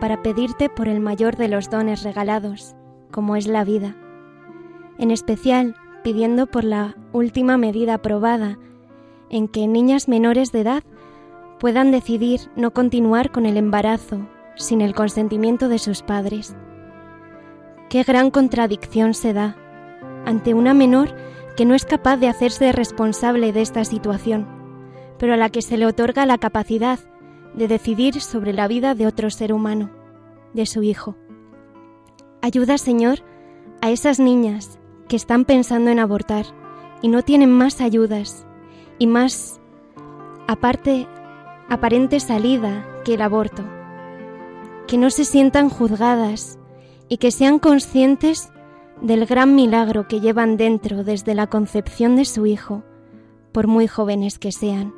para pedirte por el mayor de los dones regalados, como es la vida. En especial, pidiendo por la última medida aprobada, en que niñas menores de edad puedan decidir no continuar con el embarazo sin el consentimiento de sus padres. Qué gran contradicción se da ante una menor que no es capaz de hacerse responsable de esta situación, pero a la que se le otorga la capacidad de decidir sobre la vida de otro ser humano, de su hijo. Ayuda, Señor, a esas niñas que están pensando en abortar y no tienen más ayudas y más aparte aparente salida que el aborto. Que no se sientan juzgadas y que sean conscientes del gran milagro que llevan dentro desde la concepción de su hijo, por muy jóvenes que sean.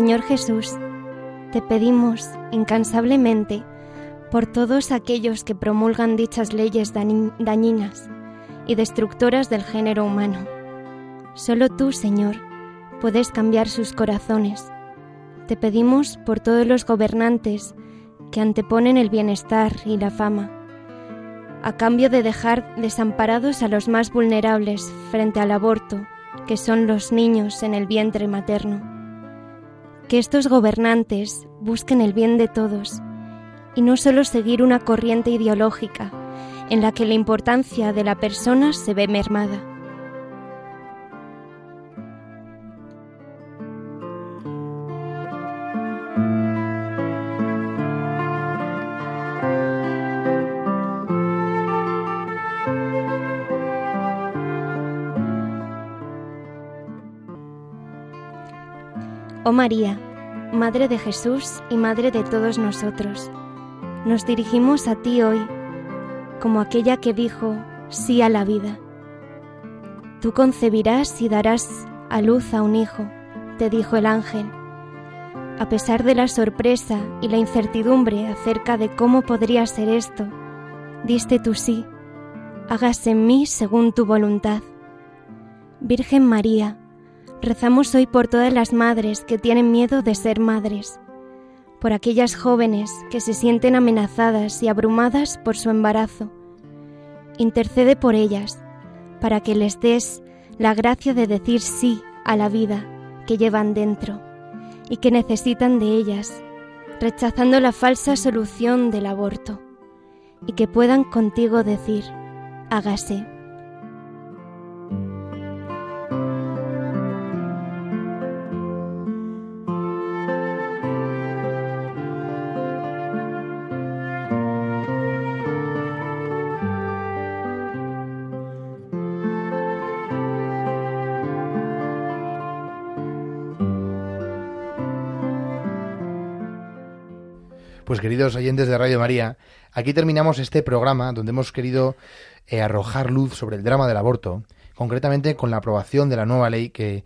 Señor Jesús, te pedimos incansablemente por todos aquellos que promulgan dichas leyes dañinas y destructoras del género humano. Solo tú, Señor, puedes cambiar sus corazones. Te pedimos por todos los gobernantes que anteponen el bienestar y la fama, a cambio de dejar desamparados a los más vulnerables frente al aborto, que son los niños en el vientre materno. Que estos gobernantes busquen el bien de todos y no solo seguir una corriente ideológica en la que la importancia de la persona se ve mermada. Oh María, Madre de Jesús y Madre de todos nosotros, nos dirigimos a ti hoy como aquella que dijo sí a la vida. Tú concebirás y darás a luz a un hijo, te dijo el ángel. A pesar de la sorpresa y la incertidumbre acerca de cómo podría ser esto, diste tu sí, hágase en mí según tu voluntad. Virgen María, rezamos hoy por todas las madres que tienen miedo de ser madres por aquellas jóvenes que se sienten amenazadas y abrumadas por su embarazo. Intercede por ellas, para que les des la gracia de decir sí a la vida que llevan dentro y que necesitan de ellas, rechazando la falsa solución del aborto, y que puedan contigo decir, hágase. Queridos oyentes de Radio María, aquí terminamos este programa donde hemos querido eh, arrojar luz sobre el drama del aborto, concretamente con la aprobación de la nueva ley que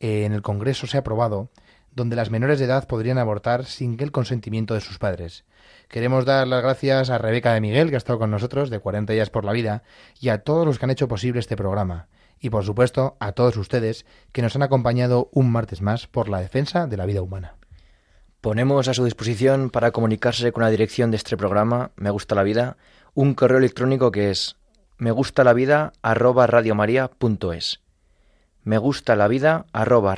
eh, en el Congreso se ha aprobado, donde las menores de edad podrían abortar sin el consentimiento de sus padres. Queremos dar las gracias a Rebeca de Miguel, que ha estado con nosotros, de 40 días por la vida, y a todos los que han hecho posible este programa. Y por supuesto a todos ustedes que nos han acompañado un martes más por la defensa de la vida humana. Ponemos a su disposición para comunicarse con la dirección de este programa, Me Gusta la Vida, un correo electrónico que es me gusta la vida arroba radiomaria.es. Me gusta la vida arroba.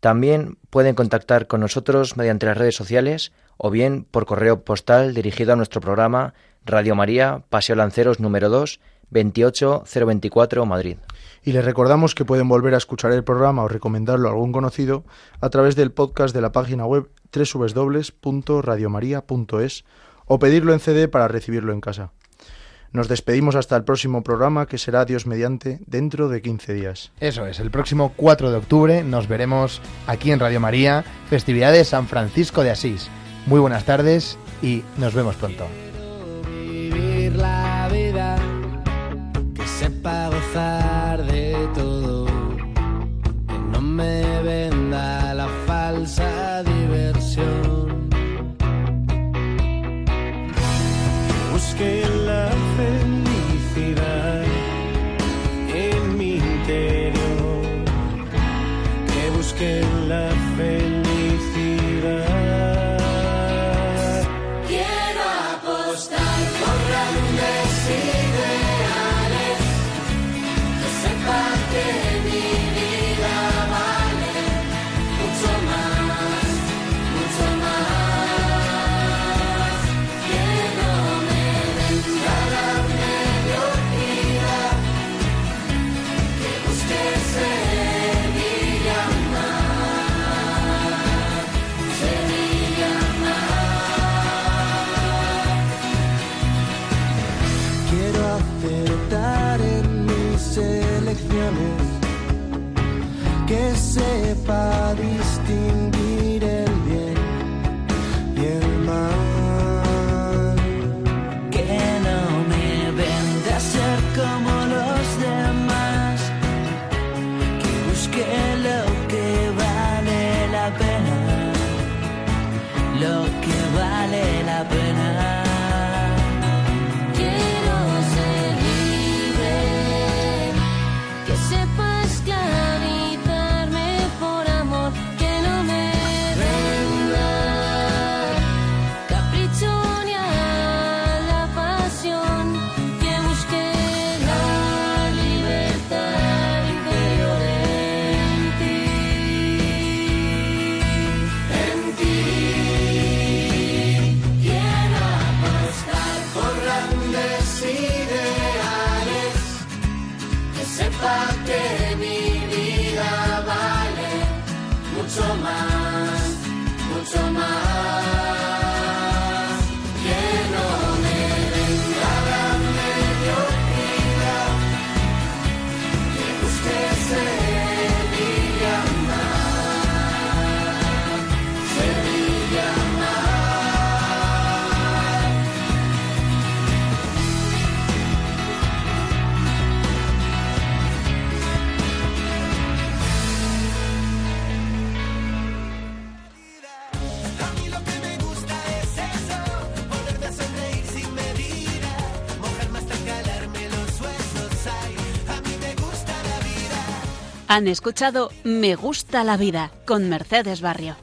También pueden contactar con nosotros mediante las redes sociales o bien por correo postal dirigido a nuestro programa Radio María, Paseo Lanceros número 2, 28024 Madrid. Y les recordamos que pueden volver a escuchar el programa o recomendarlo a algún conocido a través del podcast de la página web www.radiomaria.es o pedirlo en CD para recibirlo en casa. Nos despedimos hasta el próximo programa que será Dios mediante dentro de 15 días. Eso es, el próximo 4 de octubre nos veremos aquí en Radio María, festividades San Francisco de Asís. Muy buenas tardes y nos vemos pronto. Han escuchado Me gusta la vida con Mercedes Barrio.